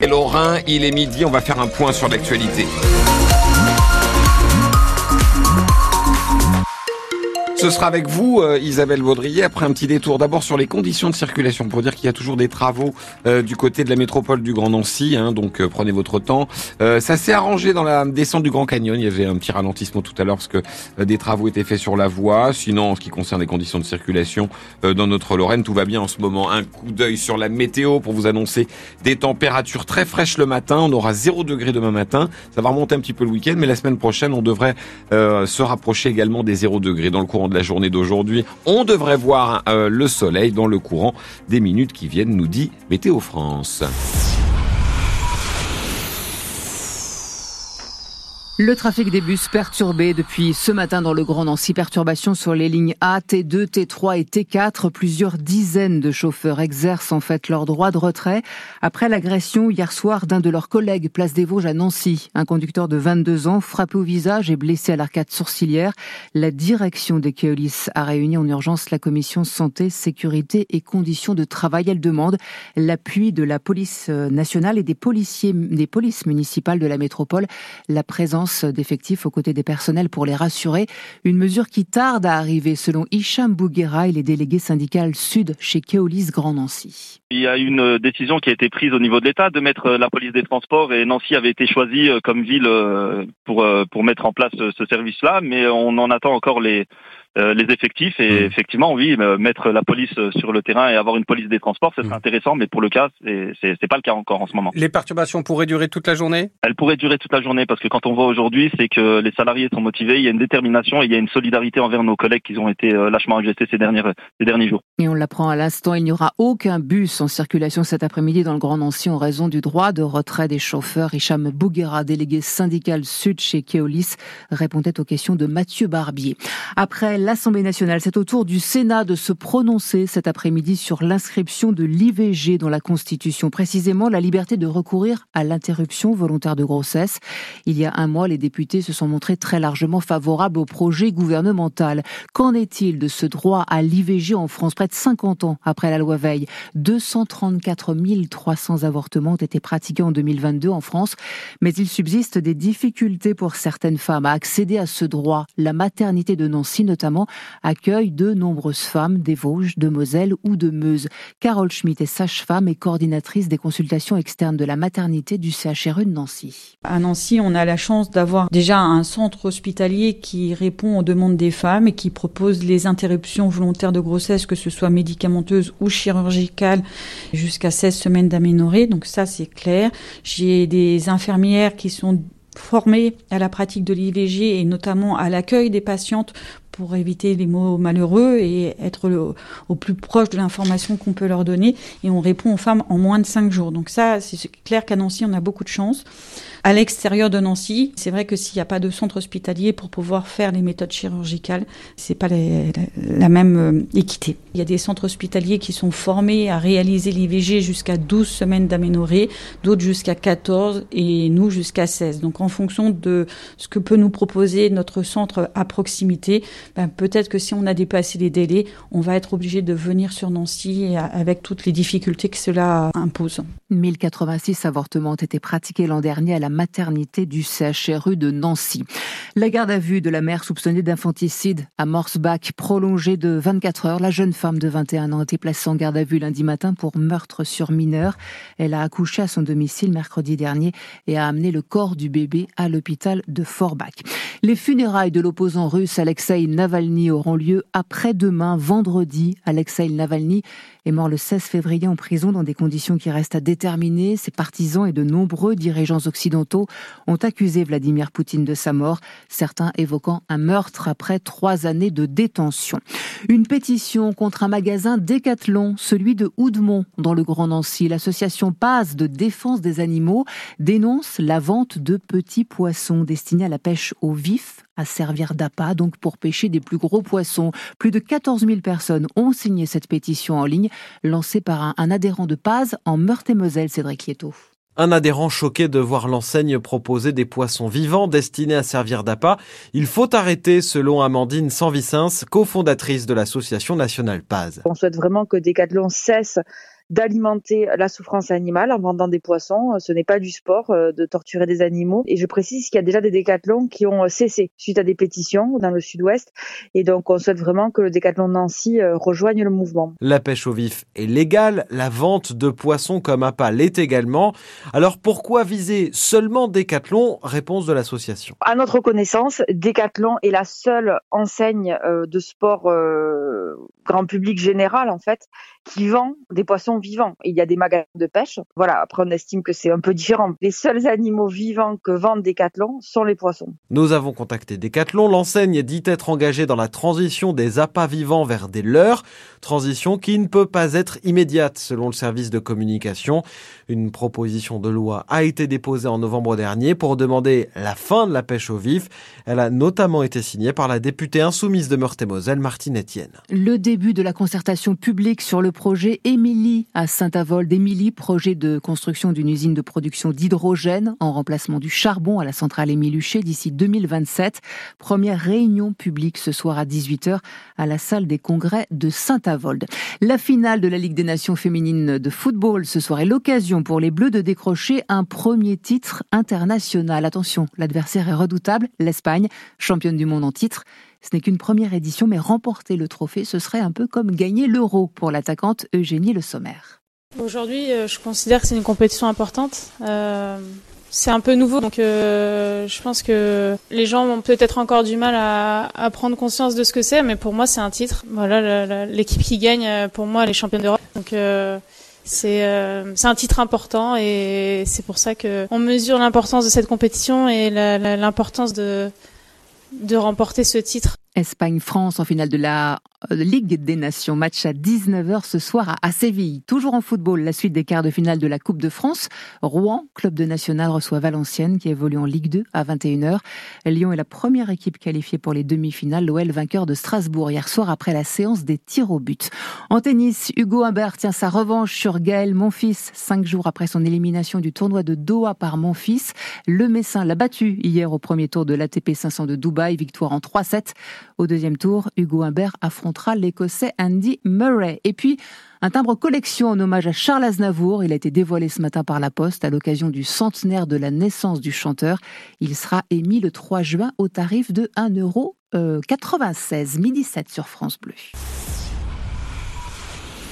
Et Lorrain, il est midi, on va faire un point sur l'actualité. Ce sera avec vous, euh, Isabelle Baudrier, après un petit détour d'abord sur les conditions de circulation, pour dire qu'il y a toujours des travaux euh, du côté de la métropole du Grand Nancy, hein, donc euh, prenez votre temps. ça s'est arrangé dans la descente du Grand Canyon, il y avait un petit ralentissement tout à l'heure parce que des travaux étaient faits sur la voie. Sinon, en ce qui concerne les conditions de circulation dans notre Lorraine, tout va bien en ce moment. Un coup d'œil sur la météo pour vous annoncer des températures très fraîches le matin. On aura 0 degré demain matin. Ça va remonter un petit peu le week-end, mais la semaine prochaine, on devrait se rapprocher également des 0 degrés dans le courant de la journée d'aujourd'hui, on devrait voir euh, le soleil dans le courant des minutes qui viennent, nous dit Météo France. Le trafic des bus perturbé depuis ce matin dans le Grand Nancy. Perturbation sur les lignes A, T2, T3 et T4. Plusieurs dizaines de chauffeurs exercent en fait leur droit de retrait après l'agression hier soir d'un de leurs collègues place des Vosges à Nancy. Un conducteur de 22 ans frappé au visage et blessé à l'arcade sourcilière. La direction des Keolis a réuni en urgence la commission santé, sécurité et conditions de travail. Elle demande l'appui de la police nationale et des policiers, des polices municipales de la métropole. La présence d'effectifs aux côtés des personnels pour les rassurer. Une mesure qui tarde à arriver selon Hicham Bouguera, il est délégué syndical Sud chez Keolis Grand Nancy. Il y a une décision qui a été prise au niveau de l'État de mettre la police des transports et Nancy avait été choisie comme ville euh, pour, euh, pour mettre en place ce service-là, mais on en attend encore les, euh, les effectifs et mmh. effectivement oui mettre la police sur le terrain et avoir une police des transports ce serait mmh. intéressant mais pour le cas c'est c'est pas le cas encore en ce moment. Les perturbations pourraient durer toute la journée? Elles pourraient durer toute la journée parce que quand on voit aujourd'hui c'est que les salariés sont motivés, il y a une détermination et il y a une solidarité envers nos collègues qui ont été euh, lâchement agressés ces dernières ces derniers jours. Et on l'apprend à l'instant, il n'y aura aucun bus en circulation cet après-midi dans le Grand Nancy en raison du droit de retrait des chauffeurs. Hicham Bouguera, délégué syndical sud chez Keolis, répondait aux questions de Mathieu Barbier. Après l'Assemblée nationale. C'est au tour du Sénat de se prononcer cet après-midi sur l'inscription de l'IVG dans la Constitution, précisément la liberté de recourir à l'interruption volontaire de grossesse. Il y a un mois, les députés se sont montrés très largement favorables au projet gouvernemental. Qu'en est-il de ce droit à l'IVG en France, près de 50 ans après la loi Veil? 234 300 avortements ont été pratiqués en 2022 en France, mais il subsiste des difficultés pour certaines femmes à accéder à ce droit. La maternité de Nancy, notamment, accueille de nombreuses femmes des Vosges, de Moselle ou de Meuse. Carole Schmitt est sage-femme et coordinatrice des consultations externes de la maternité du CHRU de Nancy. À Nancy, on a la chance d'avoir déjà un centre hospitalier qui répond aux demandes des femmes et qui propose les interruptions volontaires de grossesse, que ce soit médicamenteuses ou chirurgicales, jusqu'à 16 semaines d'aménorrhée. Donc ça, c'est clair. J'ai des infirmières qui sont formées à la pratique de l'IVG et notamment à l'accueil des patientes pour éviter les mots malheureux et être au plus proche de l'information qu'on peut leur donner. Et on répond aux femmes en moins de cinq jours. Donc ça, c'est clair qu'à Nancy, on a beaucoup de chance. À l'extérieur de Nancy, c'est vrai que s'il n'y a pas de centre hospitalier pour pouvoir faire les méthodes chirurgicales, c'est pas la, même euh, équité. Il y a des centres hospitaliers qui sont formés à réaliser l'IVG jusqu'à 12 semaines d'aménorrhée, d'autres jusqu'à 14 et nous jusqu'à 16. Donc en fonction de ce que peut nous proposer notre centre à proximité, ben, peut-être que si on a dépassé les délais, on va être obligé de venir sur Nancy avec toutes les difficultés que cela impose. 1086 avortements ont été pratiqués l'an dernier à la maternité du CHRU de Nancy. La garde à vue de la mère soupçonnée d'infanticide à Morsbach, prolongée de 24 heures. La jeune femme de 21 ans a été placée en garde à vue lundi matin pour meurtre sur mineur. Elle a accouché à son domicile mercredi dernier et a amené le corps du bébé à l'hôpital de Forbach. Les funérailles de l'opposant russe Alexei Navalny auront lieu après-demain, vendredi. Alexei Navalny est mort le 16 février en prison dans des conditions qui restent à déterminer. Ses partisans et de nombreux dirigeants occidentaux ont accusé Vladimir Poutine de sa mort, certains évoquant un meurtre après trois années de détention. Une pétition contre un magasin Décathlon, celui de Houdemont, dans le Grand Nancy. L'association Paz de défense des animaux dénonce la vente de petits poissons destinés à la pêche au vif à servir d'appât, donc pour pêcher des plus gros poissons. Plus de 14 000 personnes ont signé cette pétition en ligne, lancée par un, adhérent de Paz en Meurthe-et-Moselle, Cédric Lieto. Un adhérent choqué de voir l'enseigne proposer des poissons vivants destinés à servir d'appât. Il faut arrêter, selon Amandine Sanvicens, cofondatrice de l'association nationale Paz. On souhaite vraiment que Decathlon cesse d'alimenter la souffrance animale en vendant des poissons. Ce n'est pas du sport de torturer des animaux. Et je précise qu'il y a déjà des décathlons qui ont cessé suite à des pétitions dans le sud-ouest. Et donc, on souhaite vraiment que le décathlon Nancy rejoigne le mouvement. La pêche au vif est légale. La vente de poissons comme appât l'est également. Alors, pourquoi viser seulement Décathlon? Réponse de l'association. À notre connaissance, Décathlon est la seule enseigne euh, de sport euh, grand public général en fait qui vend des poissons vivants. Il y a des magasins de pêche. Voilà, après on estime que c'est un peu différent. Les seuls animaux vivants que vendent Decathlon sont les poissons. Nous avons contacté Decathlon. L'enseigne dit être engagée dans la transition des appâts vivants vers des leurres, transition qui ne peut pas être immédiate selon le service de communication. Une proposition de loi a été déposée en novembre dernier pour demander la fin de la pêche au vif. Elle a notamment été signée par la députée insoumise de Meurthe-et-Moselle, Martine Etienne. Le début de la concertation publique sur le projet Émilie à Saint-Avold. Émilie, projet de construction d'une usine de production d'hydrogène en remplacement du charbon à la centrale Émiluché d'ici 2027. Première réunion publique ce soir à 18h à la salle des congrès de Saint-Avold. La finale de la Ligue des Nations féminines de football ce soir est l'occasion pour les Bleus de décrocher un premier titre international. Attention, l'adversaire est redoutable, l'Espagne, championne du monde en titre. Ce n'est qu'une première édition, mais remporter le trophée, ce serait un peu comme gagner l'euro pour l'attaquante Eugénie Le Sommer. Aujourd'hui, euh, je considère que c'est une compétition importante. Euh, c'est un peu nouveau, donc euh, je pense que les gens ont peut-être encore du mal à, prendre conscience de ce que c'est, mais pour moi, c'est un titre. Voilà, l'équipe qui gagne, pour moi, elle est championne d'Europe. Donc c'est un titre important et c'est pour ça qu'on mesure l'importance de cette compétition et l'importance de de remporter ce titre. Espagne-France en finale de la euh, Ligue des Nations. Match à 19h ce soir à Séville. Toujours en football, la suite des quarts de finale de la Coupe de France. Rouen, club de national, reçoit Valenciennes qui évolue en Ligue 2 à 21h. Lyon est la première équipe qualifiée pour les demi-finales. L'OL vainqueur de Strasbourg hier soir après la séance des tirs au but. En tennis, Hugo Humbert tient sa revanche sur Gaël Monfils. Cinq jours après son élimination du tournoi de Doha par Monfils, le Messin l'a battu hier au premier tour de l'ATP 500 de Dubaï. Victoire en 3-7. Au deuxième tour, Hugo Humbert affrontera l'Écossais Andy Murray. Et puis, un timbre collection en hommage à Charles Aznavour. Il a été dévoilé ce matin par la Poste à l'occasion du centenaire de la naissance du chanteur. Il sera émis le 3 juin au tarif de 1,96 euro, 96, midi 7 sur France Bleu.